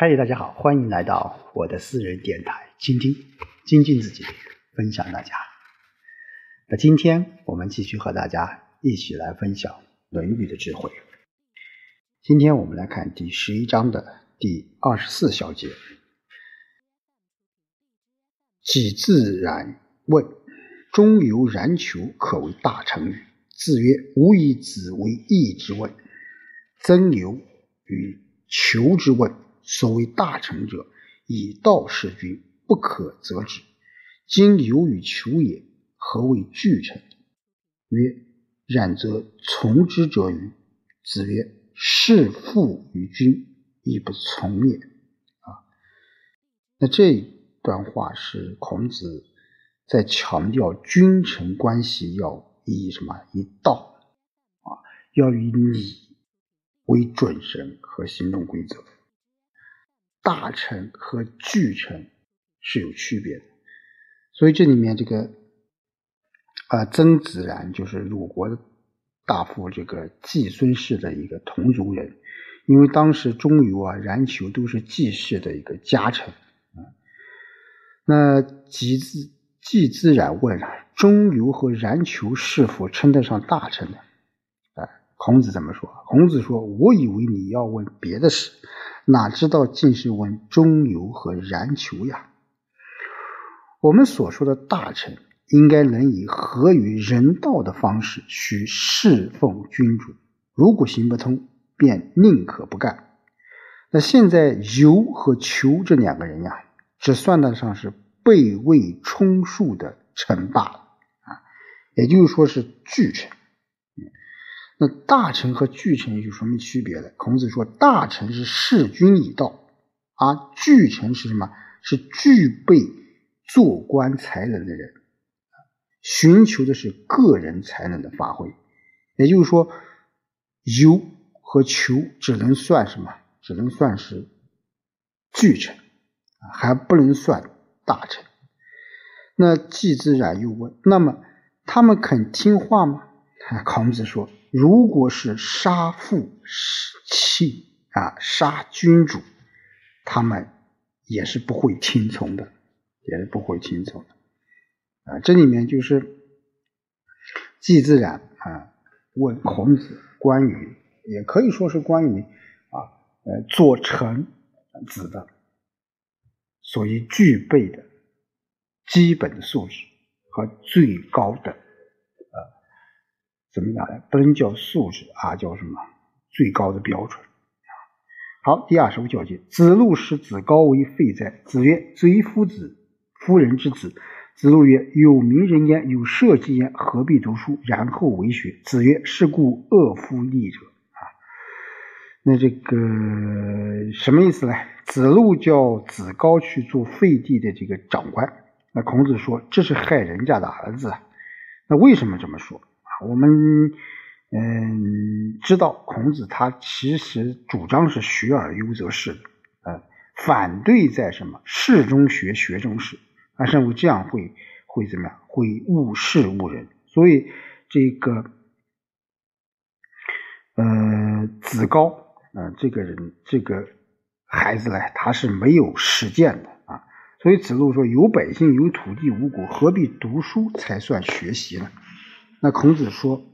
嗨，大家好，欢迎来到我的私人电台，倾听、精进自己，分享大家。那今天我们继续和大家一起来分享《论语》的智慧。今天我们来看第十一章的第二十四小节。己自然问：“中游然求，可为大成语？”子曰：“吾以子为义之问。”曾游与求之问。所谓大成者，以道事君，不可则止。今有与求也，何谓具成？曰：然则从之者与？子曰：事父于君，亦不从也。啊，那这段话是孔子在强调君臣关系要以什么？以道啊，要以礼为准绳和行动规则。大臣和巨臣是有区别的，所以这里面这个啊，曾子然就是鲁国的大夫这个季孙氏的一个同族人，因为当时中游啊、冉求都是季氏的一个家臣。那季子季自然问了：中游和冉求是否称得上大臣呢？哎，孔子怎么说？孔子说：“我以为你要问别的事。”哪知道竟是问中游和然求呀？我们所说的大臣，应该能以合于人道的方式去侍奉君主。如果行不通，便宁可不干。那现在游和求这两个人呀，只算得上是备位充数的臣罢了啊，也就是说是巨臣。那大臣和巨臣有什么区别呢？孔子说，大臣是事君以道，而巨臣是什么？是具备做官才能的人，寻求的是个人才能的发挥。也就是说，游和求只能算什么？只能算是巨臣，还不能算大臣。那季自然又问：那么他们肯听话吗？孔子说。如果是杀父亲啊，杀君主，他们也是不会听从的，也是不会听从的啊。这里面就是季自然啊问孔子关于，也可以说是关于啊呃做臣子的所以具备的基本的素质和最高的。怎么讲呢？不能叫素质啊，叫什么最高的标准好，第二十五小节，子路使子高为废哉？子曰：贼夫子，夫人之子。子路曰：有名人焉，有社稷焉，何必读书，然后为学？子曰：是故恶夫逆者啊。那这个什么意思呢？子路叫子高去做废帝的这个长官。那孔子说，这是害人家的儿子。那为什么这么说？我们嗯知道孔子他其实主张是学而优则仕的，呃，反对在什么仕中学学中仕，他认为这样会会怎么样？会误事误人。所以这个呃子高呃这个人这个孩子呢，他是没有实践的啊。所以子路说：“有百姓，有土地，无国，何必读书才算学习呢？”那孔子说：“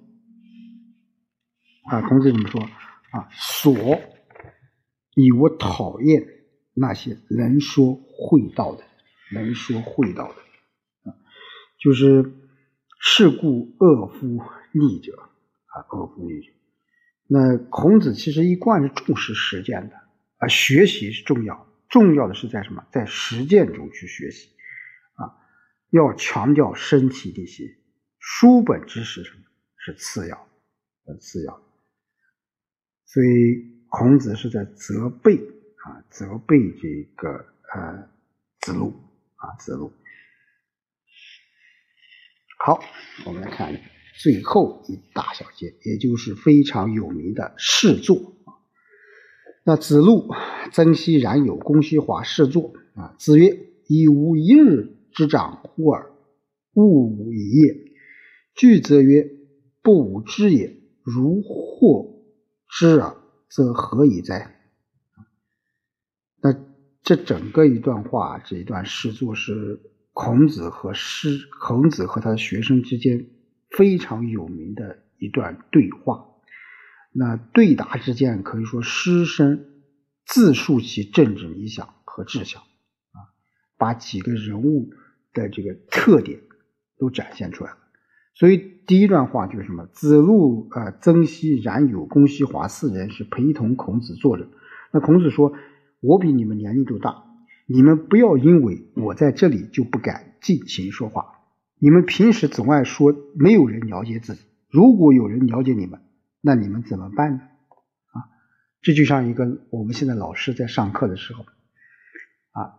啊，孔子怎么说？啊，所以我讨厌那些能说会道的，能说会道的，啊，就是是故恶夫逆者啊，恶夫逆者。那孔子其实一贯是重视实践的啊，学习是重要，重要的是在什么？在实践中去学习啊，要强调身体力行。”书本知识什么是次要，呃，次要。所以孔子是在责备啊，责备这个呃子路啊，子路。好，我们来看最后一大小节，也就是非常有名的试作啊。那子路曾皙冉有，公西华试作啊。子曰：“以吾一日之长乎尔，勿以也。”句则曰：“不吾知也。如获之耳，则何以哉？”那这整个一段话，这一段诗作是孔子和师孔子和他的学生之间非常有名的一段对话。那对答之间，可以说师生自述其政治理想和志向啊，把几个人物的这个特点都展现出来了。所以第一段话就是什么？子路啊、曾皙、冉有、公西华四人是陪同孔子坐着。那孔子说：“我比你们年龄都大，你们不要因为我在这里就不敢尽情说话。你们平时总爱说没有人了解自己，如果有人了解你们，那你们怎么办呢？啊，这就像一个我们现在老师在上课的时候，啊，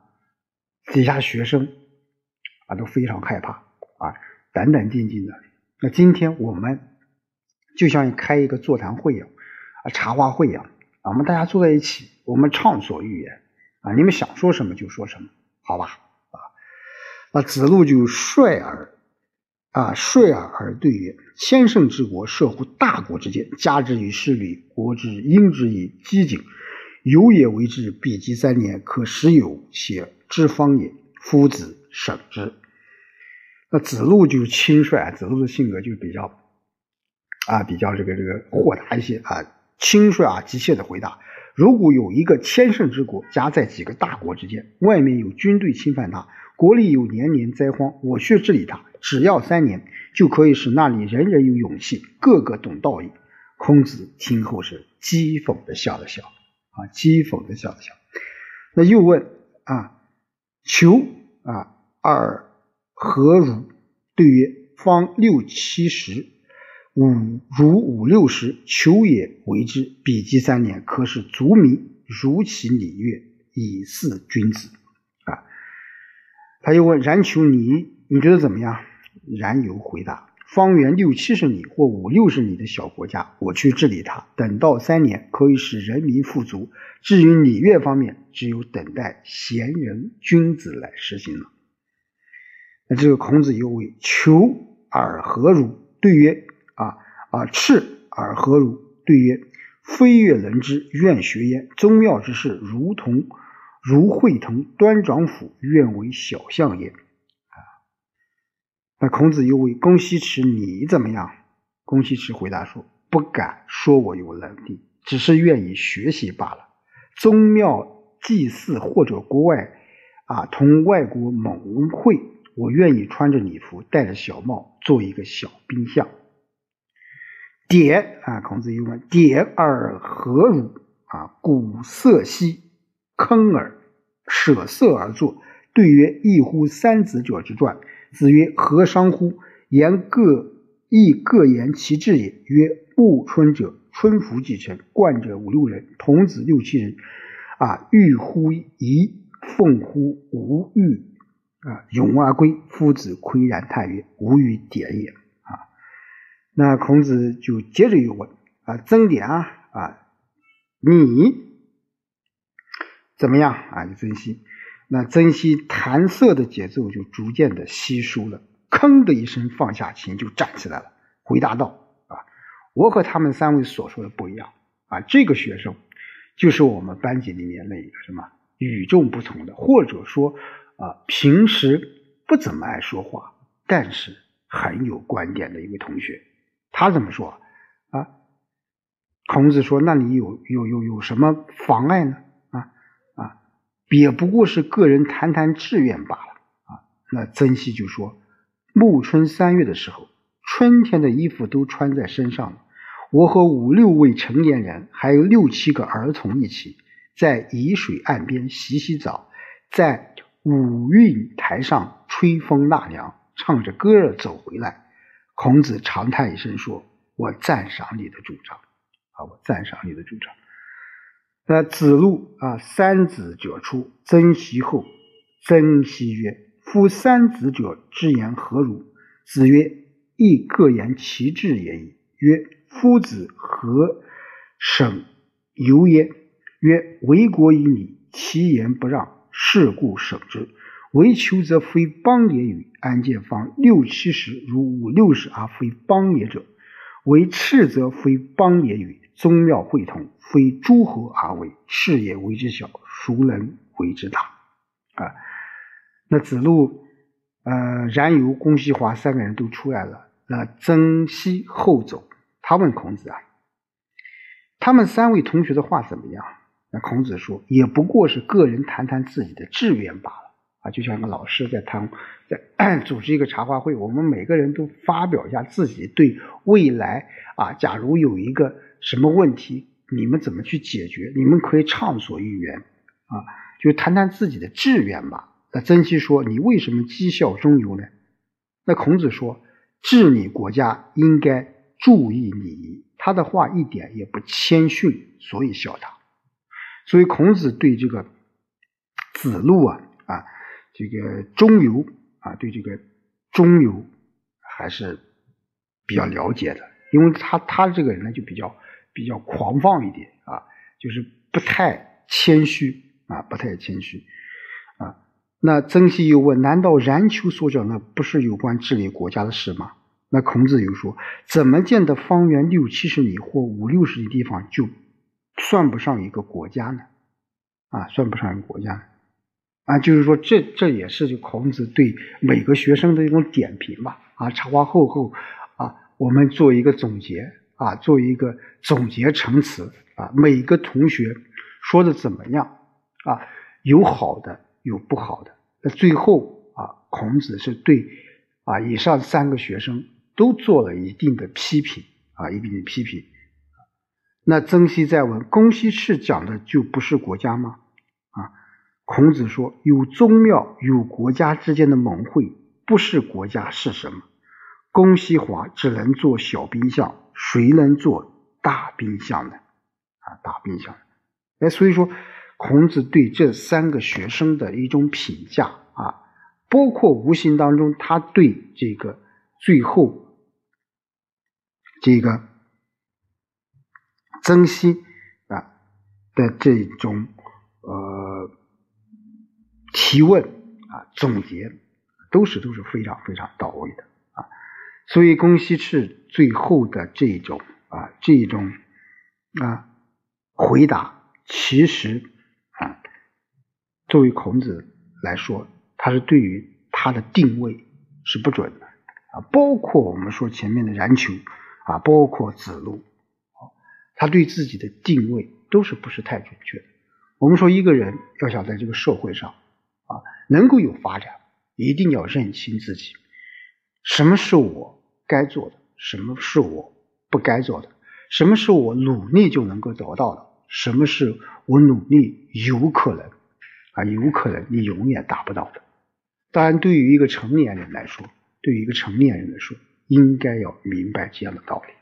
底下学生啊都非常害怕啊。”胆胆兢兢的。那今天我们就像开一个座谈会一样，啊，茶话会一样，啊，我们大家坐在一起，我们畅所欲言，啊，你们想说什么就说什么，好吧？啊，那子路就率尔，啊，率尔而对曰：“千乘之国，设乎大国之间，加之以势礼，国之应之以机警，有也为之，必及三年，可使有且知方也。夫子省之。”那子路就是轻率，子路的性格就比较啊，比较这个这个豁达一些啊，轻率啊，急切的回答：如果有一个千乘之国夹在几个大国之间，外面有军队侵犯他，国里有年年灾荒，我去治理他，只要三年，就可以使那里人人有勇气，个个懂道义。孔子听后是讥讽的笑了笑，啊，讥讽的笑了笑。那又问啊，求啊二。何如？对曰：方六七十，五如五六十，求也为之。比及三年，可使足民如其礼乐，以示君子。啊！他又问冉求：你你觉得怎么样？冉有回答：方圆六七十里或五六十里的小国家，我去治理它，等到三年，可以使人民富足。至于礼乐方面，只有等待贤人君子来实行了。那这个孔子又问：“求尔何如？”对曰：“啊啊，赤尔何如？”对曰：“非悦能之，愿学焉。宗庙之事，如同如会同端庄府，愿为小相也。”啊，那孔子又问：“公西池，你怎么样？”公西池回答说：“不敢说我有能力，只是愿意学习罢了。宗庙祭祀或者国外啊，同外国盟会。”我愿意穿着礼服，戴着小帽，做一个小兵相。点啊，孔子又问：“点而何如？”啊，鼓色兮，坑耳，舍色而作。对曰：“异乎三子者之传。”子曰：“何伤乎？言各亦各言其志也。”曰：“暮春者，春服既成，冠者五六人，童子六七人。啊，欲乎夷，奉乎无欲。”啊，咏而归，夫子岿然叹曰：“无与点也。”啊，那孔子就接着又问：“啊，曾点啊，啊，你怎么样啊？”你曾皙，那曾皙弹瑟的节奏就逐渐的稀疏了，吭的一声放下琴就站起来了，回答道：“啊，我和他们三位所说的不一样啊，这个学生就是我们班级里面那一个什么与众不同的，或者说。”啊，平时不怎么爱说话，但是很有观点的一位同学，他怎么说啊？孔子说：“那你有有有有什么妨碍呢？啊啊，也不过是个人谈谈志愿罢了啊。”那曾皙就说：“暮春三月的时候，春天的衣服都穿在身上了。我和五六位成年人，还有六七个儿童一起，在沂水岸边洗洗澡，在。”五韵台上吹风纳凉，唱着歌儿走回来。孔子长叹一声说：“我赞赏你的主张啊，我赞赏你的主张。”那子路啊，三子者出，曾皙后。曾皙曰：“夫三子者之言何如？”子曰：“亦各言其志也已。”曰：“夫子何省由焉？”曰：“为国以礼，其言不让。”是故省之，为求则非邦也与？安见方六七十如五六十而非邦也者？为赤则非邦也与？宗庙会同，非诸侯而为，是也为之小，孰能为之大？啊，那子路、呃，冉有、公西华三个人都出来了。那曾皙后走，他问孔子啊，他们三位同学的话怎么样？那孔子说，也不过是个人谈谈自己的志愿罢了。啊，就像个老师在谈，在 组织一个茶话会，我们每个人都发表一下自己对未来啊，假如有一个什么问题，你们怎么去解决？你们可以畅所欲言啊，就谈谈自己的志愿吧。那曾皙说：“你为什么讥笑中游呢？”那孔子说：“治理国家应该注意礼仪。”他的话一点也不谦逊，所以笑他。所以孔子对这个子路啊啊。这个中游啊，对这个中游还是比较了解的，因为他他这个人呢就比较比较狂放一点啊，就是不太谦虚啊，不太谦虚啊。那曾皙又问：难道冉求所讲的不是有关治理国家的事吗？那孔子又说：怎么见得方圆六七十里或五六十里地方就算不上一个国家呢？啊，算不上一个国家呢？啊，就是说，这这也是就孔子对每个学生的一种点评吧。啊，插话后后，啊，我们做一个总结，啊，做一个总结陈词，啊，每个同学说的怎么样？啊，有好的，有不好的。那最后啊，孔子是对啊以上三个学生都做了一定的批评，啊，一定的批评。那曾皙再问：公西赤讲的就不是国家吗？啊孔子说：“有宗庙，有国家之间的盟会，不是国家是什么？公西华只能做小兵相，谁能做大兵相呢？啊，大兵相。哎，所以说，孔子对这三个学生的一种评价啊，包括无形当中他对这个最后这个曾皙啊的这种呃。”提问啊，总结都是都是非常非常到位的啊，所以公西赤最后的这种啊这种啊回答，其实啊作为孔子来说，他是对于他的定位是不准的啊，包括我们说前面的冉求啊，包括子路，他对自己的定位都是不是太准确的。我们说一个人要想在这个社会上。啊，能够有发展，一定要认清自己，什么是我该做的，什么是我不该做的，什么是我努力就能够得到的，什么是我努力有可能啊，有可能你永远达不到的。当然，对于一个成年人来说，对于一个成年人来说，应该要明白这样的道理。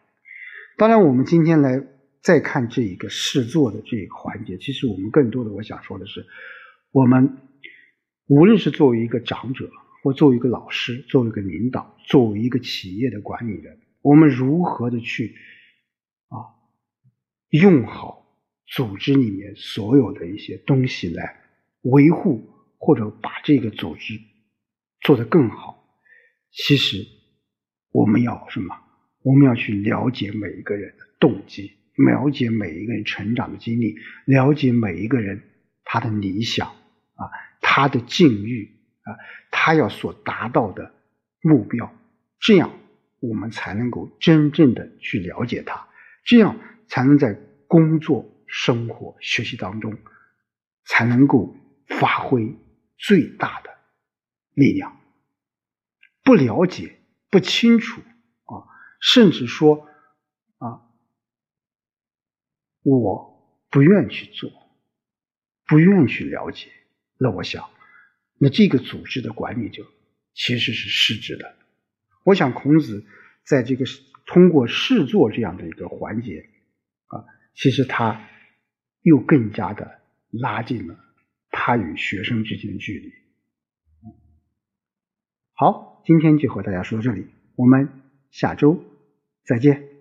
当然，我们今天来再看这一个试做的这一个环节，其实我们更多的我想说的是，我们。无论是作为一个长者，或作为一个老师，作为一个领导，作为一个企业的管理人，我们如何的去啊用好组织里面所有的一些东西来维护或者把这个组织做得更好？其实我们要什么？我们要去了解每一个人的动机，了解每一个人成长的经历，了解每一个人他的理想啊。他的境遇啊，他要所达到的目标，这样我们才能够真正的去了解他，这样才能在工作、生活、学习当中，才能够发挥最大的力量。不了解、不清楚啊，甚至说，我不愿去做，不愿去了解。那我想，那这个组织的管理者其实是失职的。我想孔子在这个通过试做这样的一个环节啊，其实他又更加的拉近了他与学生之间的距离。好，今天就和大家说到这里，我们下周再见。